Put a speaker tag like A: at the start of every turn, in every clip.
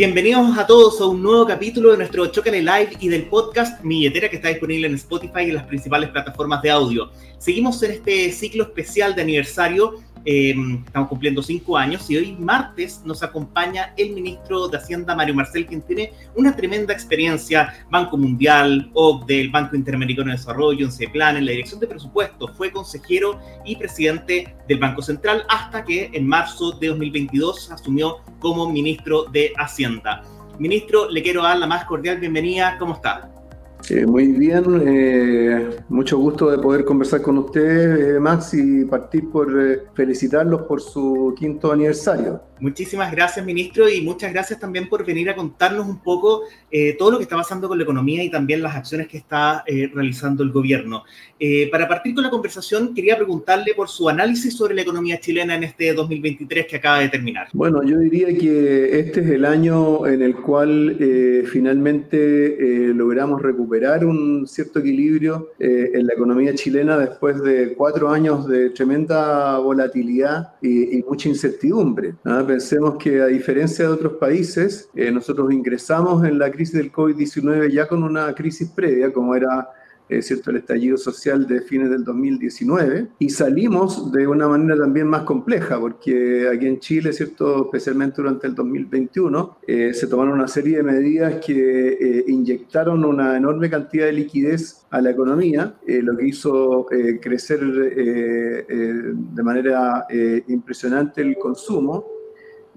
A: Bienvenidos a todos a un nuevo capítulo de nuestro Chocale Live y del podcast Milletera que está disponible en Spotify y en las principales plataformas de audio. Seguimos en este ciclo especial de aniversario eh, estamos cumpliendo cinco años y hoy martes nos acompaña el ministro de Hacienda, Mario Marcel, quien tiene una tremenda experiencia, Banco Mundial, OCDE, el Banco Interamericano de Desarrollo, en Plan, en la dirección de presupuestos, fue consejero y presidente del Banco Central hasta que en marzo de 2022 asumió como ministro de Hacienda. Ministro, le quiero dar la más cordial bienvenida. ¿Cómo está?
B: Eh, muy bien, eh, mucho gusto de poder conversar con usted, eh, Max, y partir por felicitarlos por su quinto aniversario.
A: Muchísimas gracias, ministro, y muchas gracias también por venir a contarnos un poco eh, todo lo que está pasando con la economía y también las acciones que está eh, realizando el gobierno. Eh, para partir con la conversación, quería preguntarle por su análisis sobre la economía chilena en este 2023 que acaba de terminar.
B: Bueno, yo diría que este es el año en el cual finalmente logramos recuperar un cierto equilibrio en la economía chilena después de cuatro años de tremenda volatilidad y, mucha incertidumbre. ¿no? Pensemos que a diferencia de otros países, eh, nosotros ingresamos en la crisis del COVID-19 ya con una crisis previa, como era eh, ¿cierto? el estallido social de fines del 2019, y salimos de una manera también más compleja, porque aquí en Chile, ¿cierto? especialmente durante el 2021, eh, se tomaron una serie de medidas que inyectaron una enorme cantidad de liquidez a la economía, lo que hizo crecer de manera impresionante el consumo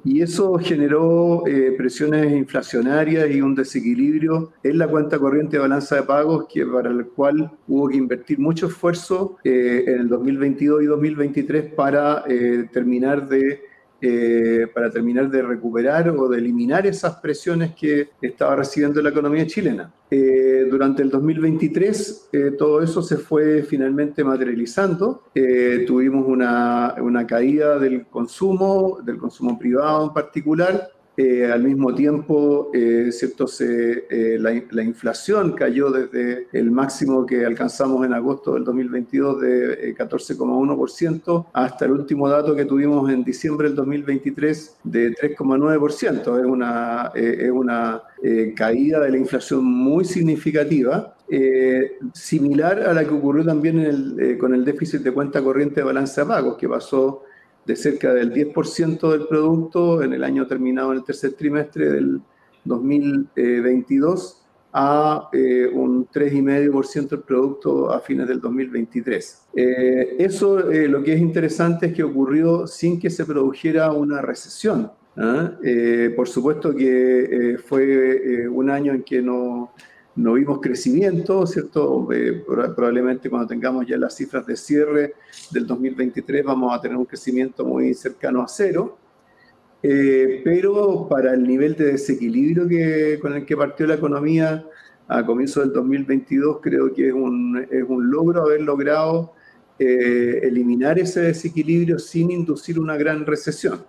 B: y eso generó eh, presiones inflacionarias y un desequilibrio en la cuenta corriente de balanza de pagos que para el cual hubo que invertir mucho esfuerzo eh, en el 2022 y 2023 para eh, terminar de eh, para terminar de recuperar o de eliminar esas presiones que estaba recibiendo la economía chilena. Eh, durante el 2023 eh, todo eso se fue finalmente materializando. tuvimos una, una caída del consumo, del consumo privado en particular, eh, al mismo tiempo, eh, ¿cierto? Se, eh, la, inflación cayó desde el máximo que alcanzamos en agosto del 2022 de 14,1% hasta el último dato que tuvimos en diciembre del 2023 de 3,9%. Es una, es una caída de la inflación muy significativa. similar a la que ocurrió también con el déficit de cuenta corriente de balanza de pagos, que pasó de cerca del 10% del producto en el año terminado en el tercer trimestre del 2022 a eh, un 3,5% del producto a fines del 2023. Eh, eso eh, lo que es interesante es que ocurrió sin que se produjera una recesión. ¿ah? por supuesto que fue un año en que no, no vimos crecimiento, ¿cierto? Eh, probablemente cuando tengamos ya las cifras de cierre del 2023 vamos a tener un crecimiento muy cercano a cero, eh, pero para el nivel de desequilibrio que, con el que partió la economía a comienzos del 2022 creo que es un, es un logro haber logrado eh, eliminar ese desequilibrio sin inducir una gran recesión.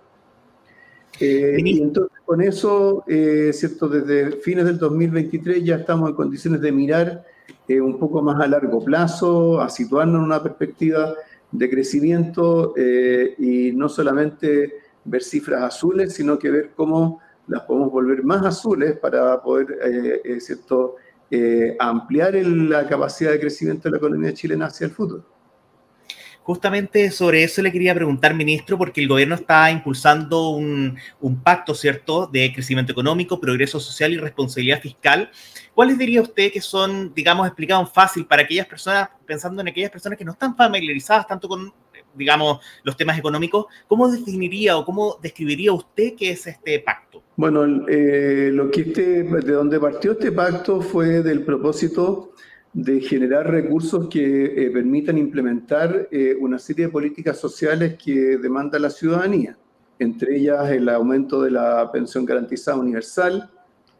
B: Eh, y entonces con eso, eh, ¿cierto? desde fines del 2023 ya estamos en condiciones de mirar eh, un poco más a largo plazo, a situarnos en una perspectiva de crecimiento y no solamente ver cifras azules, sino que ver cómo las podemos volver más azules para poder ¿cierto? ampliar la capacidad de crecimiento de la economía chilena hacia el futuro.
A: Justamente sobre eso le quería preguntar, ministro, porque el gobierno está impulsando un, pacto, ¿cierto?, de crecimiento económico, progreso social y responsabilidad fiscal. ¿Cuáles diría usted que son, digamos, explicados fácil para aquellas personas, pensando en aquellas personas que no están familiarizadas tanto con, digamos, los temas económicos? ¿Cómo definiría o cómo describiría usted qué es este pacto?
B: Bueno, eh, lo que este, de donde partió este pacto fue del propósito de generar recursos que eh, permitan implementar eh, una serie de políticas sociales que demanda la ciudadanía, entre ellas el aumento de la pensión garantizada universal,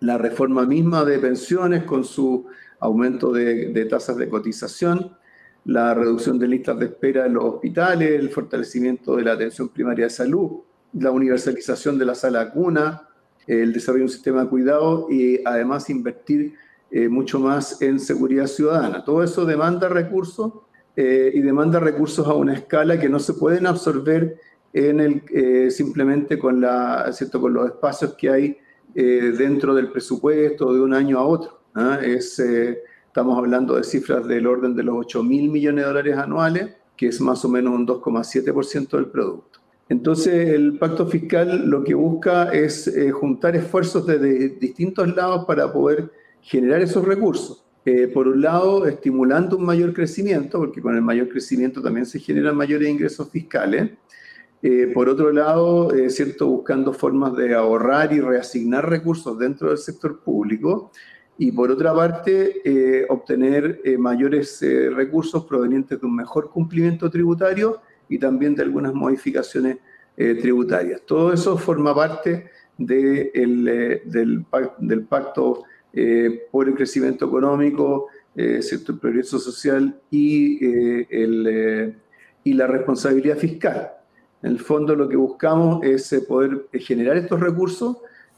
B: la reforma misma de pensiones con su aumento de, de tasas de cotización, la reducción de listas de espera en los hospitales, el fortalecimiento de la atención primaria de salud, la universalización de la sala cuna, el desarrollo de un sistema de cuidado y además invertir eh, mucho más en seguridad ciudadana. Todo eso demanda recursos eh, y demanda recursos a una escala que no se pueden absorber en el, eh, simplemente con, la, ¿cierto? con los espacios que hay dentro del presupuesto de un año a otro. ¿ah? Es, estamos hablando de cifras del orden de los 8 mil millones de dólares anuales, que es más o menos un 2,7% del producto. Entonces, el pacto fiscal lo que busca es juntar esfuerzos desde distintos lados para poder generar esos recursos. Eh, por un lado, estimulando un mayor crecimiento, porque con el mayor crecimiento también se generan mayores ingresos fiscales. Eh, por otro lado, es cierto, buscando formas de ahorrar y reasignar recursos dentro del sector público. Y por otra parte, eh, obtener mayores recursos provenientes de un mejor cumplimiento tributario y también de algunas modificaciones tributarias. Todo eso forma parte de del, del pacto eh, por el crecimiento económico, eh, el progreso social y, eh, el, y la responsabilidad fiscal. En el fondo lo que buscamos es poder generar estos recursos,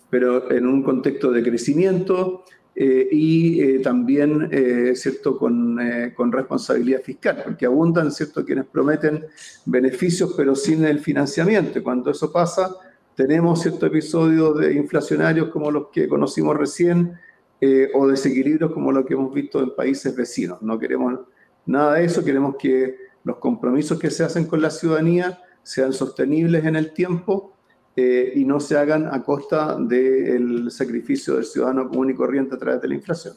B: pero en un contexto de crecimiento y también ¿cierto? Con, con, responsabilidad fiscal, porque abundan ¿cierto? quienes prometen beneficios pero sin el financiamiento. Cuando eso pasa, tenemos ciertos episodios de inflacionarios como los que conocimos recién, eh, o desequilibrios como lo que hemos visto en países vecinos. No queremos nada de eso, queremos que los compromisos que se hacen con la ciudadanía sean sostenibles en el tiempo eh, y no se hagan a costa del sacrificio del ciudadano común y corriente a través de la inflación.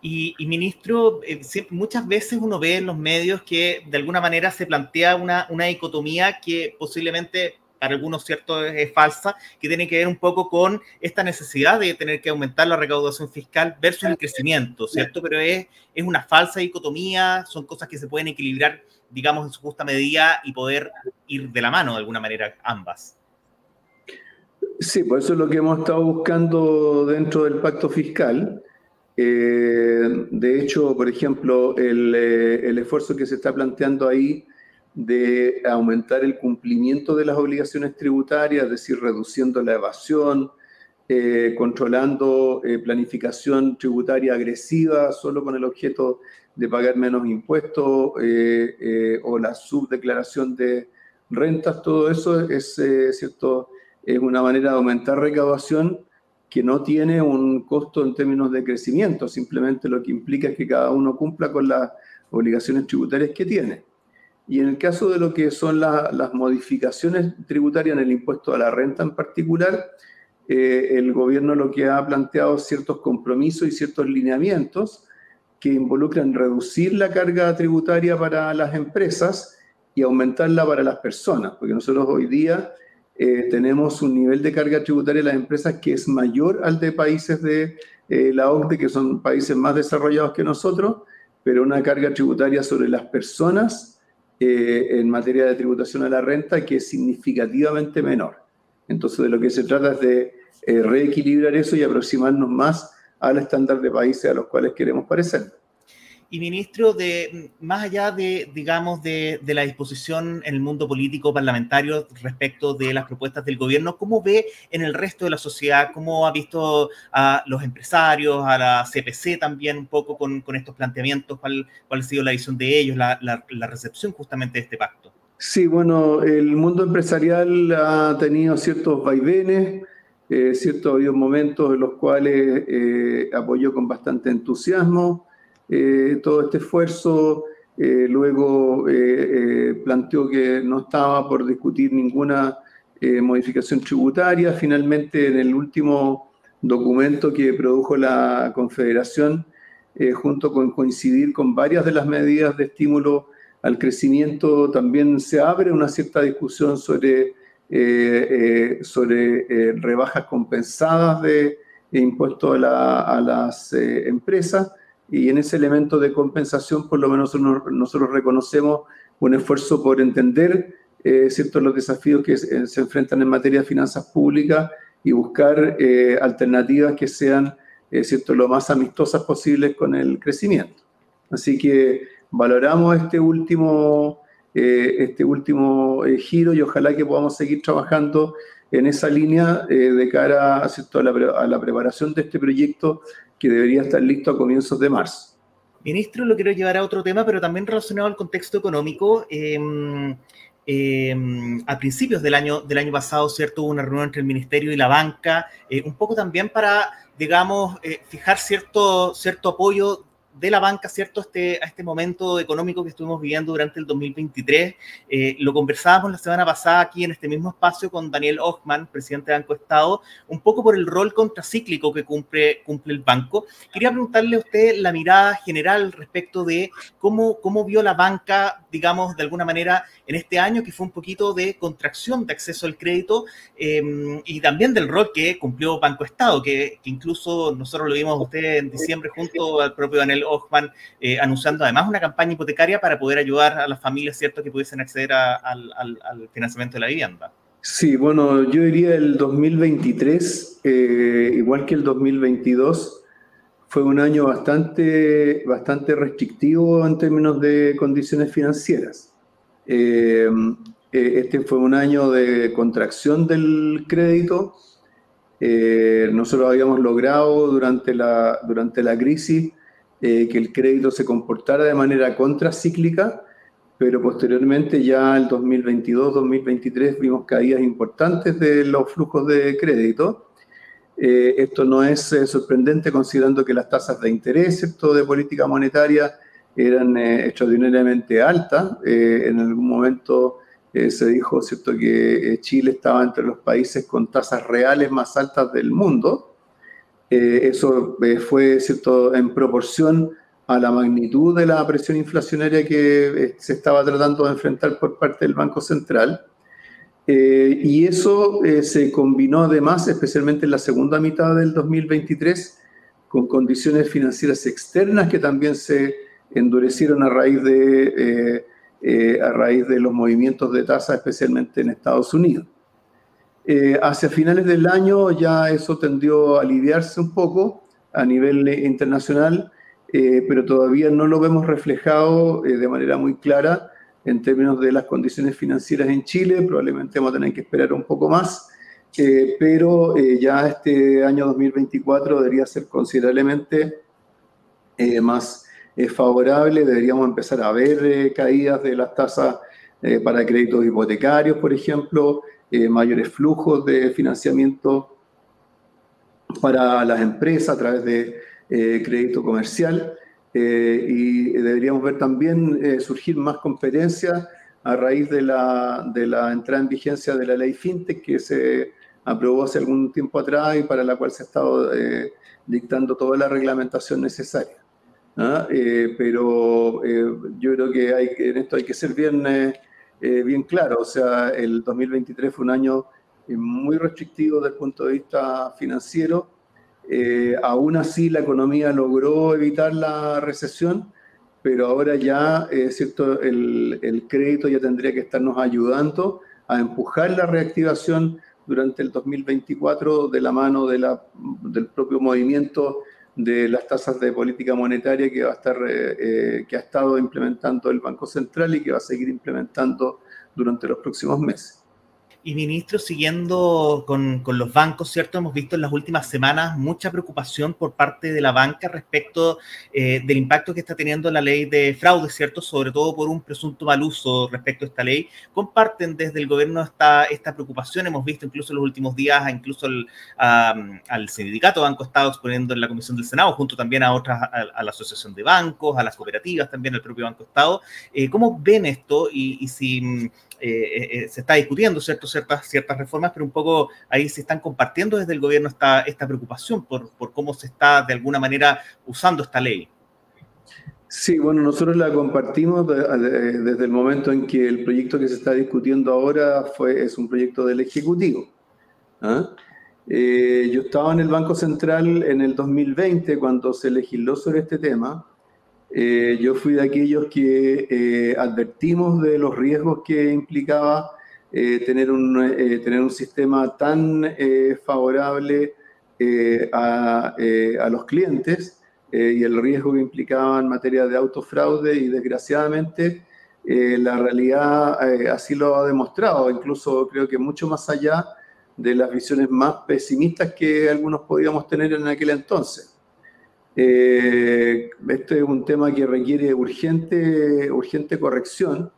A: Y, ministro, eh, muchas veces uno ve en los medios que de alguna manera se plantea una, una dicotomía que posiblemente para algunos cierto es, falsa, que tiene que ver un poco con esta necesidad de tener que aumentar la recaudación fiscal versus el crecimiento, ¿cierto? Pero es, es una falsa dicotomía, son cosas que se pueden equilibrar, digamos, en su justa medida y poder ir de la mano de alguna manera ambas.
B: Sí, por eso es lo que hemos estado buscando dentro del pacto fiscal. Eh, de hecho, por ejemplo, el, eh, el esfuerzo que se está planteando ahí de aumentar el cumplimiento de las obligaciones tributarias, es decir, reduciendo la evasión, eh, controlando eh, planificación tributaria agresiva solo con el objeto de pagar menos impuestos eh, o la subdeclaración de rentas, todo eso es, cierto, es una manera de aumentar recaudación que no tiene un costo en términos de crecimiento, simplemente lo que implica es que cada uno cumpla con las obligaciones tributarias que tiene. Y en el caso de lo que son las modificaciones tributarias en el impuesto a la renta en particular, eh, el gobierno lo que ha planteado ciertos compromisos y ciertos lineamientos que involucran reducir la carga tributaria para las empresas y aumentarla para las personas, porque nosotros hoy día eh, tenemos un nivel de carga tributaria de las empresas que es mayor al de países de eh, la OCDE, que son países más desarrollados que nosotros, pero una carga tributaria sobre las personas eh, en materia de tributación a la renta que es significativamente menor. Entonces, de lo que se trata es de eh, reequilibrar eso y aproximarnos más al estándar de países a los cuales queremos parecer.
A: Y ministro, de, más allá de, digamos, de, la disposición en el mundo político parlamentario respecto de las propuestas del gobierno, ¿cómo ve en el resto de la sociedad? ¿Cómo ha visto a los empresarios, a la CPC también un poco con, estos planteamientos? ¿Cuál, ¿Cuál, ha sido la visión de ellos, la, recepción justamente de este pacto?
B: Sí, bueno, el mundo empresarial ha tenido ciertos vaivenes, eh, ciertos habido momentos en los cuales eh, apoyó con bastante entusiasmo eh, todo este esfuerzo. Eh, luego eh, planteó que no estaba por discutir ninguna modificación tributaria. Finalmente, en el último documento que produjo la Confederación, junto con coincidir con varias de las medidas de estímulo al crecimiento, también se abre una cierta discusión sobre, sobre rebajas compensadas de, impuestos a las empresas y en ese elemento de compensación por lo menos nosotros reconocemos un esfuerzo por entender eh, ciertos los desafíos que se, enfrentan en materia de finanzas públicas y buscar eh, alternativas que sean eh, lo más amistosas posibles con el crecimiento. Así que valoramos este último, eh, este último giro y ojalá que podamos seguir trabajando en esa línea de cara a, la, a la preparación de este proyecto que debería estar listo a comienzos de marzo.
A: Ministro, lo quiero llevar a otro tema, pero también relacionado al contexto económico. Em, a principios del año, del año pasado, ¿cierto? Hubo una reunión entre el Ministerio y la banca, un poco también para, digamos, fijar cierto, cierto apoyo de la banca, ¿cierto?, este, a este momento económico que estuvimos viviendo durante el 2023. Eh, lo conversábamos la semana pasada aquí en este mismo espacio con Daniel Ochman, presidente de Banco Estado, un poco por el rol contracíclico que cumple, cumple el banco. Quería preguntarle a usted la mirada general respecto de cómo, cómo vio la banca, digamos, de alguna manera en este año, que fue un poquito de contracción de acceso al crédito eh, y también del rol que cumplió Banco Estado, que, incluso nosotros lo vimos a usted en diciembre junto al propio Daniel Ochman, eh, anunciando además una campaña hipotecaria para poder ayudar a las familias, ¿cierto?, que pudiesen acceder al, financiamiento de la vivienda.
B: Sí, bueno, yo diría el 2023, eh, igual que el 2022, fue un año bastante, bastante restrictivo en términos de condiciones financieras. Eh, este fue un año de contracción del crédito. nosotros habíamos logrado durante la, durante la crisis eh, que el crédito se comportara de manera contracíclica, pero posteriormente ya el 2022-2023 vimos caídas importantes de los flujos de crédito. Eh, esto no es eh, sorprendente considerando que las tasas de interés ¿cierto? de política monetaria eran extraordinariamente altas. en algún momento se dijo ¿cierto? que Chile estaba entre los países con tasas reales más altas del mundo. Eh, eso eh, fue cierto, en proporción a la magnitud de la presión inflacionaria que eh, se estaba tratando de enfrentar por parte del Banco Central. y eso se combinó además, especialmente en la segunda mitad del 2023, con condiciones financieras externas que también se endurecieron a raíz de, a raíz de los movimientos de tasa, especialmente en Estados Unidos. Eh, hacia finales del año ya eso tendió a aliviarse un poco a nivel internacional, eh, pero todavía no lo vemos reflejado eh, de manera muy clara en términos de las condiciones financieras en Chile. Probablemente vamos a tener que esperar un poco más, pero ya este año 2024 debería ser considerablemente más favorable. Deberíamos empezar a ver caídas de las tasas para créditos hipotecarios, por ejemplo. Eh, mayores flujos de financiamiento para las empresas a través de eh, crédito comercial eh, y deberíamos ver también surgir más competencia a raíz de la, de la entrada en vigencia de la ley FinTech que se aprobó hace algún tiempo atrás y para la cual se ha estado dictando toda la reglamentación necesaria. ¿ah? pero yo creo que hay, en esto hay que ser bien eh, bien claro. O sea, el 2023 fue un año eh, muy restrictivo desde el punto de vista financiero. Eh, aún así, la economía logró evitar la recesión, pero ahora ya, cierto, el, el, crédito ya tendría que estarnos ayudando a empujar la reactivación durante el 2024 de la mano de la, del propio movimiento de las tasas de política monetaria que va a estar, eh, eh, que ha estado implementando el Banco Central y que va a seguir implementando durante los próximos meses.
A: Y ministro, siguiendo con, con, los bancos, ¿cierto? Hemos visto en las últimas semanas mucha preocupación por parte de la banca respecto eh, del impacto que está teniendo la ley de fraude, ¿cierto? Sobre todo por un presunto mal uso respecto a esta ley. ¿Comparten desde el gobierno esta, esta preocupación? Hemos visto incluso en los últimos días, incluso al sindicato Banco Estado exponiendo en la Comisión del Senado, junto también a otras, a, la Asociación de Bancos, a las cooperativas, también al propio Banco Estado. Eh, ¿Cómo ven esto? Y, si eh, eh, se está discutiendo ¿cierto? Ciertas, ciertas reformas, pero un poco ahí se están compartiendo desde el gobierno esta, esta preocupación por, por cómo se está de alguna manera usando esta ley.
B: Sí, bueno, nosotros la compartimos desde el momento en que el proyecto que se está discutiendo ahora fue, es un proyecto del Ejecutivo. ¿ah? Eh, yo estaba en el Banco Central en el 2020 cuando se legisló sobre este tema eh, yo fui de aquellos que eh, advertimos de los riesgos que implicaba eh, tener, un, tener un sistema tan favorable a, a, los clientes y el riesgo que implicaba en materia de autofraude y desgraciadamente la realidad así lo ha demostrado, incluso creo que mucho más allá de las visiones más pesimistas que algunos podíamos tener en aquel entonces. Eh, este es un tema que requiere urgente, urgente corrección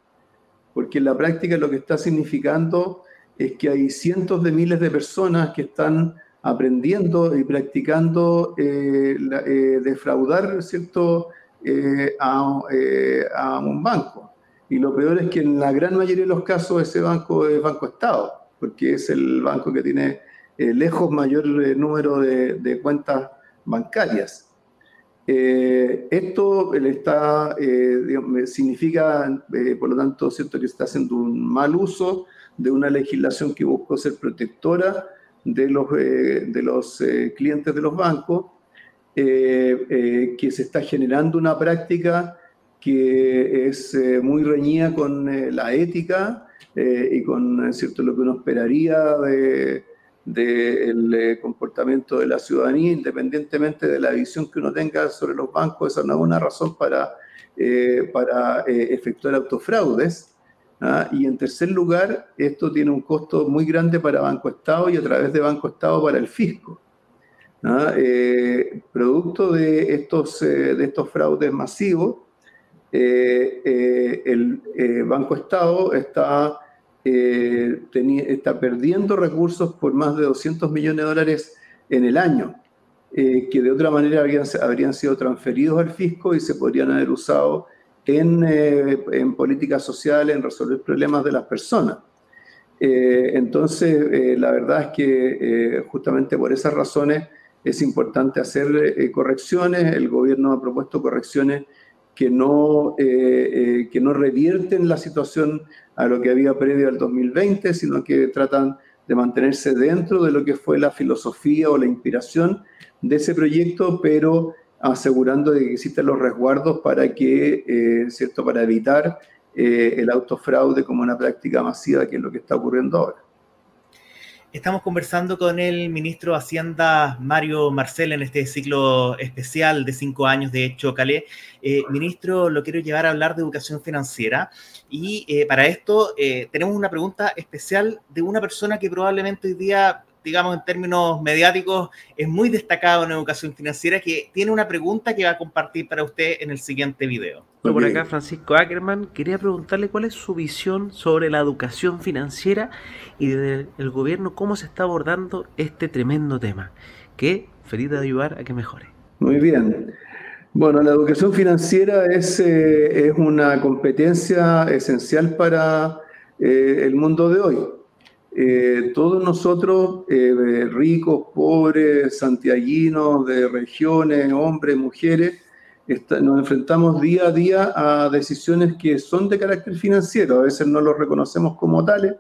B: porque en la práctica lo que está significando es que hay cientos de miles de personas que están aprendiendo y practicando eh, eh, defraudar ¿cierto? Eh, a, un banco. Y lo peor es que en la gran mayoría de los casos ese banco es Banco Estado, porque es el banco que tiene lejos mayor número de, cuentas bancarias. Esto está, significa, por lo tanto, ¿cierto? que está haciendo un mal uso de una legislación que buscó ser protectora de los, eh, de los eh, clientes de los bancos, eh, que se está generando una práctica que es muy reñida con la ética y con cierto, lo que uno esperaría del de, comportamiento de la ciudadanía, independientemente de la visión que uno tenga sobre los bancos, esa no es una razón para, para efectuar autofraudes. ¿ah? Y en tercer lugar, esto tiene un costo muy grande para Banco Estado y a través de Banco Estado para el fisco. ¿ah? Eh, producto de estos, eh, de estos fraudes masivos, eh, el Banco Estado está, está perdiendo recursos por más de 200 millones de dólares en el año, que de otra manera habrían, habrían sido transferidos al fisco y se podrían haber usado en, eh, en políticas sociales, en resolver problemas de las personas. Eh, entonces, eh, la verdad es que justamente por esas razones es importante hacer correcciones. El gobierno ha propuesto correcciones que no, que no revierten la situación a lo que había previo al 2020, sino que tratan de mantenerse dentro de lo que fue la filosofía o la inspiración de ese proyecto, pero asegurando de que existen los resguardos para que, eh, ¿cierto?, para evitar eh, el autofraude como una práctica masiva, que es lo que está ocurriendo ahora.
A: Estamos conversando con el ministro de Hacienda, Mario Marcel, en este ciclo especial de cinco años de Chocale. Eh, ministro, lo quiero llevar a hablar de educación financiera y para esto tenemos una pregunta especial de una persona que probablemente hoy día digamos, en términos mediáticos, es muy destacado en educación financiera, que tiene una pregunta que va a compartir para usted en el siguiente video.
C: Por acá, Francisco Ackerman, quería preguntarle cuál es su visión sobre la educación financiera y desde el gobierno cómo se está abordando este tremendo tema, que feliz de ayudar a que mejore.
B: Muy bien. Bueno, la educación financiera es, eh, es una competencia esencial para eh, el mundo de hoy. Eh, todos nosotros, ricos, pobres, santiaguinos, de regiones, hombres, mujeres, nos enfrentamos día a día a decisiones que son de carácter financiero. A veces no los reconocemos como tales,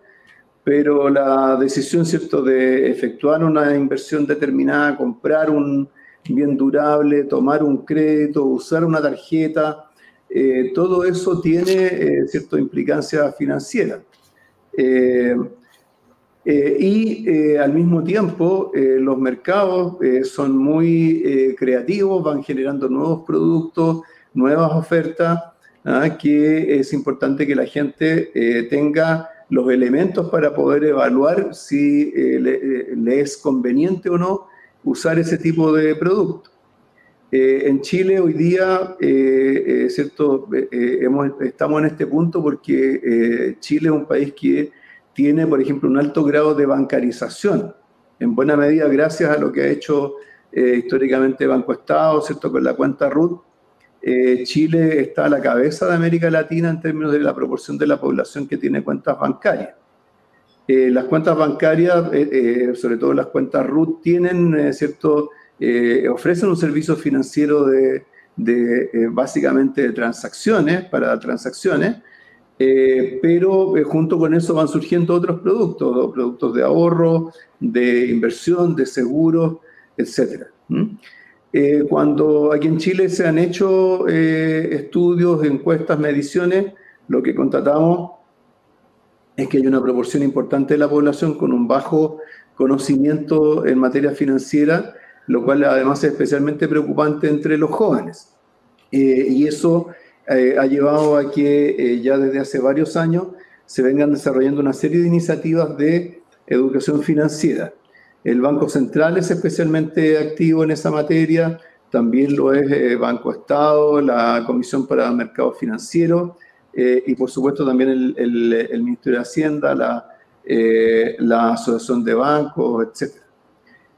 B: pero la decisión, ¿cierto?, de efectuar una inversión determinada, comprar un bien durable, tomar un crédito, usar una tarjeta, eh, todo eso tiene, ¿cierto?, implicancia financiera. Eh, y eh, al mismo tiempo, eh, los mercados son muy creativos, van generando nuevos productos, nuevas ofertas, ¿ah? que es importante que la gente tenga los elementos para poder evaluar si le, es conveniente o no usar ese tipo de producto. en Chile hoy día, ¿cierto? estamos en este punto porque Chile es un país que tiene, por ejemplo, un alto grado de bancarización, en buena medida gracias a lo que ha hecho eh, históricamente Banco Estado, ¿cierto? Con la cuenta RUT, eh, Chile está a la cabeza de América Latina en términos de la proporción de la población que tiene cuentas bancarias. Eh, las cuentas bancarias, sobre todo las cuentas RUT, tienen, ¿cierto? ofrecen un servicio financiero de, de básicamente de transacciones, para transacciones, eh, pero eh, junto con eso van surgiendo otros productos, productos de ahorro, de inversión, de seguros, etc. Eh, cuando aquí en Chile se han hecho estudios, encuestas, mediciones, lo que constatamos es que hay una proporción importante de la población con un bajo conocimiento en materia financiera, lo cual además es especialmente preocupante entre los jóvenes. y eso eh, ha llevado a que eh, ya desde hace varios años se vengan desarrollando una serie de iniciativas de educación financiera. El Banco Central es especialmente activo en esa materia, también lo es eh, Banco Estado, la Comisión para Mercados Financieros, y por supuesto también el, el, Ministerio de Hacienda, la, Asociación de Bancos, etc.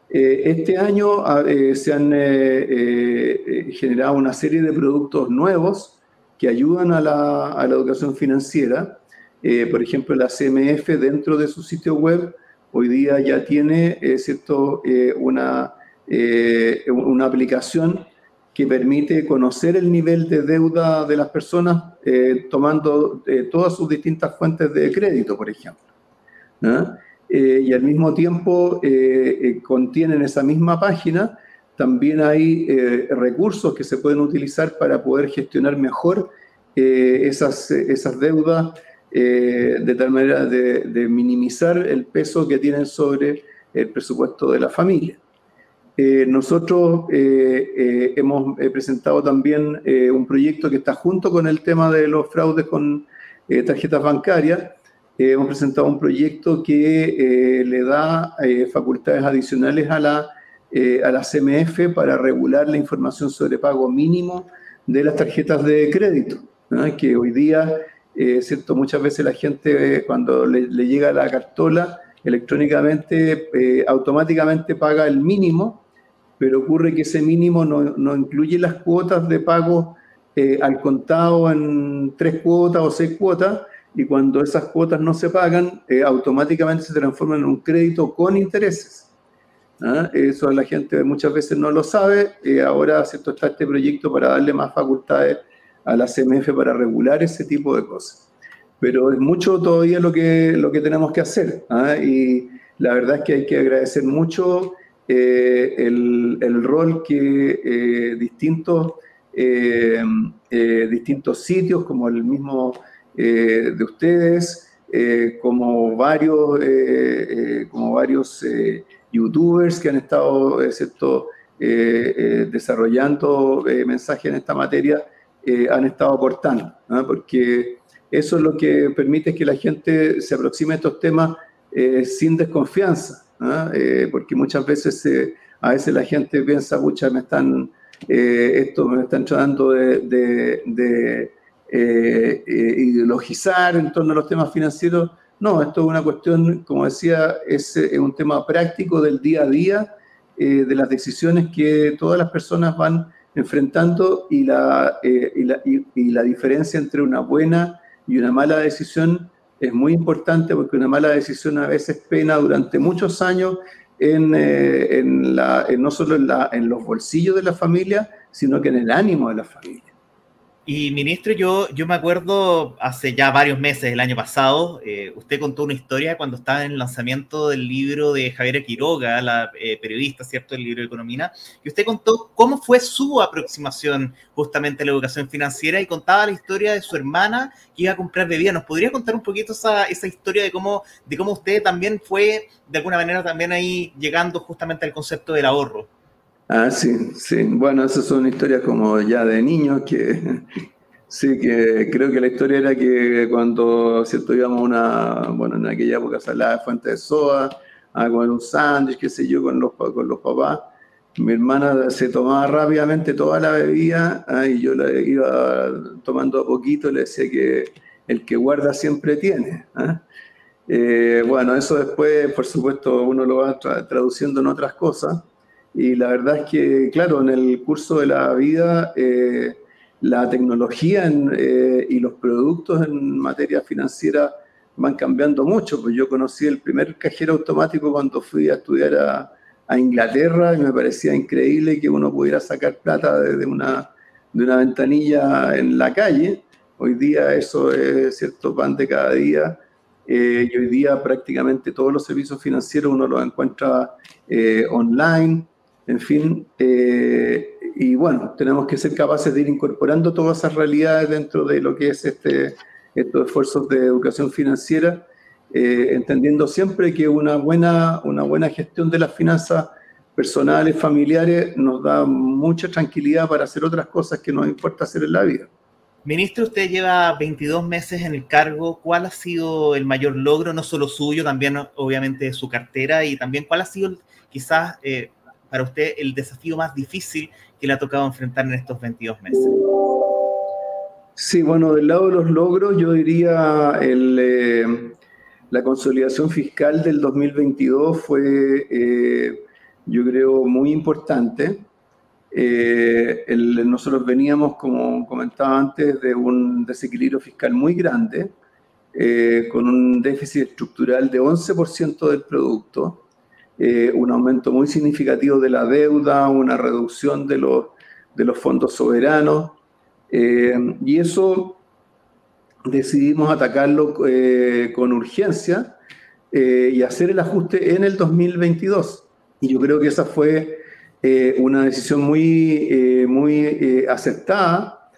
B: este año ah, se han generado una serie de productos nuevos que ayudan a la, a la educación financiera. por ejemplo, la CMF dentro de su sitio web hoy día ya tiene ¿cierto? una eh, una aplicación que permite conocer el nivel de deuda de las personas eh, tomando eh, todas sus distintas fuentes de crédito, por ejemplo. y al mismo tiempo contiene en esa misma página también hay recursos que se pueden utilizar para poder gestionar mejor esas, esas deudas de tal manera de, minimizar el peso que tienen sobre el presupuesto de la familia. Eh, nosotros eh, eh, hemos presentado también un proyecto que está junto con el tema de los fraudes con tarjetas bancarias. hemos presentado un proyecto que le da facultades adicionales a la, a la CMF para regular la información sobre pago mínimo de las tarjetas de crédito, que hoy día, cierto, muchas veces la gente cuando le, le llega la cartola electrónicamente, automáticamente paga el mínimo pero ocurre que ese mínimo no, no incluye las cuotas de pago eh, al contado en tres cuotas o seis cuotas, y cuando esas cuotas no se pagan, eh, automáticamente se transforman en un crédito con intereses. ¿Ah? Eso la gente muchas veces no lo sabe. Eh, ahora ¿cierto? está este proyecto para darle más facultades a la CMF para regular ese tipo de cosas. Pero es mucho todavía lo que, lo que tenemos que hacer. ¿ah? Y la verdad es que hay que agradecer mucho eh, el, rol que eh, distintos, eh, distintos sitios, como el mismo de ustedes, como varios, como varios youtubers que han estado desarrollando mensajes en esta materia, han estado aportando, porque eso es lo que permite que la gente se aproxime a estos temas sin desconfianza. Eh, porque muchas veces eh, a veces la gente piensa, pucha, me están, eh, esto me están tratando de, ideologizar en torno a los temas financieros. No, esto es una cuestión, como decía, es, un tema práctico del día a día, de las decisiones que todas las personas van enfrentando y la, y la, diferencia entre una buena y una mala decisión es muy importante porque una mala decisión a veces pena durante muchos años en, eh, no solo en los bolsillos de la familia, sino que en el ánimo de la familia.
A: Y ministro, yo, yo me acuerdo hace ya varios meses, el año pasado, eh, usted contó una historia cuando estaba en el lanzamiento del libro de Javier Quiroga, la eh, periodista, ¿cierto?, del libro de Economía, y usted contó cómo fue su aproximación justamente a la educación financiera y contaba la historia de su hermana que iba a comprar bebida. ¿Nos podría contar un poquito esa, esa historia de cómo, de cómo usted también fue, de alguna manera, también ahí llegando justamente al concepto del ahorro?
B: Ah, sí, sí. Bueno, esas son historias como ya de niños que sí, que creo que la historia era que cuando cierto íbamos a una, bueno, en aquella época salada de fuente de soda, a comer un sándwich, qué sé yo, con los, con los papás. Mi hermana se tomaba rápidamente toda la bebida ah, y yo la iba tomando a poquito, le decía que el que guarda siempre tiene. ¿ah? Eh, bueno, eso después, por supuesto, uno lo va traduciendo en otras cosas. Y la verdad es que, claro, en el curso de la vida, eh, la tecnología eh, y los productos en materia financiera van cambiando mucho. Pues yo conocí el primer cajero automático cuando fui a estudiar a, Inglaterra y me parecía increíble que uno pudiera sacar plata desde una, de una ventanilla en la calle. Hoy día eso es cierto pan de cada día. Eh, y hoy día prácticamente todos los servicios financieros uno los encuentra online. En fin, eh, y bueno, tenemos que ser capaces de ir incorporando todas esas realidades dentro de lo que es este, estos esfuerzos de educación financiera, eh, entendiendo siempre que una buena, una buena gestión de las finanzas personales, familiares, nos da mucha tranquilidad para hacer otras cosas que nos importa hacer en la vida.
A: Ministro, usted lleva 22 meses en el cargo. ¿Cuál ha sido el mayor logro, no solo suyo, también obviamente de su cartera, y también cuál ha sido quizás eh, para usted el desafío más difícil que le ha tocado enfrentar en estos 22 meses?
B: Sí, bueno, del lado de los logros, yo diría el, eh, la consolidación fiscal del 2022 fue, eh, yo creo, muy importante. Eh, nosotros veníamos, como comentaba antes, de un desequilibrio fiscal muy grande, con un déficit estructural de 11% del producto, un aumento muy significativo de la deuda, una reducción de los, de los fondos soberanos. y eso decidimos atacarlo eh, con urgencia eh, y hacer el ajuste en el 2022. Y yo creo que esa fue eh, una decisión muy, muy aceptada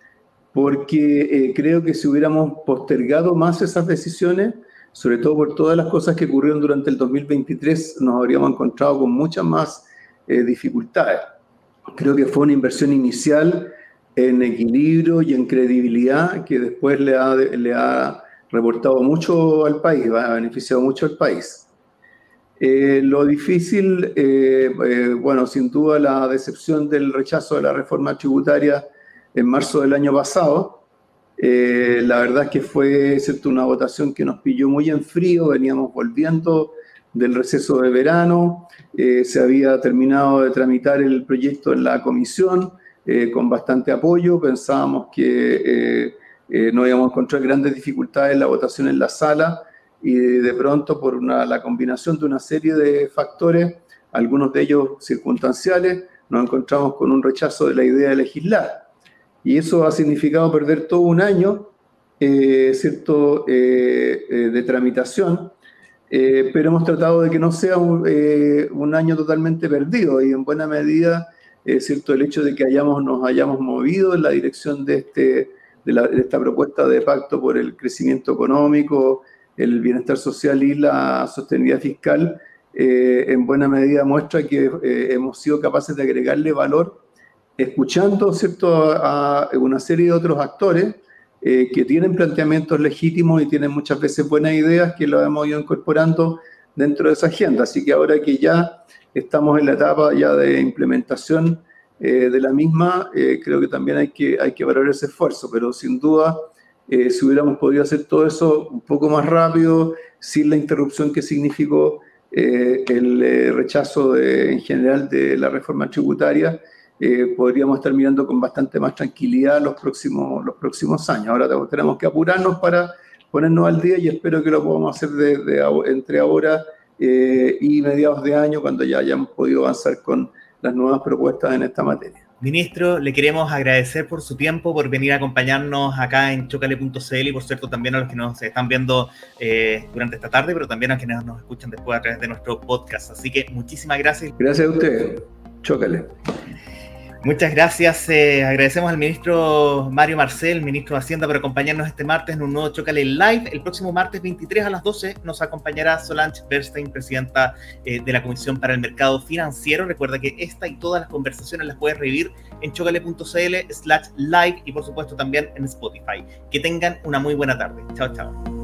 B: porque creo que si hubiéramos postergado más esas decisiones, sobre todo por todas las cosas que ocurrieron durante el 2023, nos habríamos encontrado con muchas más dificultades. Creo que fue una inversión inicial en equilibrio y en credibilidad que después le ha, le ha reportado mucho al país, ha beneficiado mucho al país. Eh, lo difícil, eh, eh, bueno, sin duda la decepción del rechazo de la reforma tributaria en marzo del año pasado. La verdad es que fue una votación que nos pilló muy en frío, veníamos volviendo del receso de verano, se había terminado de tramitar el proyecto en la comisión, eh, con bastante apoyo. Pensábamos que eh, eh, no íbamos a encontrar grandes dificultades en la votación en la sala y de pronto por una, la combinación de una serie de factores, algunos de ellos circunstanciales, nos encontramos con un rechazo de la idea de legislar. Y eso ha significado perder todo un año, ¿cierto?, de tramitación, pero hemos tratado de que no sea un, año totalmente perdido y en buena medida cierto el hecho de que hayamos, nos hayamos movido en la dirección de, este, de, esta propuesta de pacto por el crecimiento económico, el bienestar social y la sostenibilidad fiscal, eh, en buena medida muestra que eh, hemos sido capaces de agregarle valor escuchando ¿cierto? A, una serie de otros actores eh, que tienen planteamientos legítimos y tienen muchas veces buenas ideas que lo hemos ido incorporando dentro de esa agenda. Así que ahora que ya estamos en la etapa ya de implementación eh, de la misma, eh, creo que también hay que, hay que valorar ese esfuerzo, pero sin duda, eh, si hubiéramos podido hacer todo eso un poco más rápido, sin la interrupción que significó el rechazo en general de la reforma tributaria, podríamos estar mirando con bastante más tranquilidad los próximos, los próximos años. Ahora tenemos que apurarnos para ponernos al día y espero que lo podamos hacer entre ahora eh, y mediados de año cuando ya hayamos podido avanzar con las nuevas propuestas en esta materia.
A: Ministro, le queremos agradecer por su tiempo, por venir a acompañarnos acá en chocale.cl y por cierto también a los que nos están viendo eh, durante esta tarde, pero también a quienes nos escuchan después a través de nuestro podcast. Así que muchísimas gracias.
B: Gracias a usted. Chócale.
A: Muchas gracias. Eh, agradecemos al ministro Mario Marcel, ministro de Hacienda, por acompañarnos este martes en un nuevo Chocale Live. El próximo martes 23 a las 12 nos acompañará Solange Bernstein, presidenta eh, de la Comisión para el Mercado Financiero. Recuerda que esta y todas las conversaciones las puedes revivir en chocale.cl slash live y por supuesto también en Spotify. Que tengan una muy buena tarde. Chao, chao.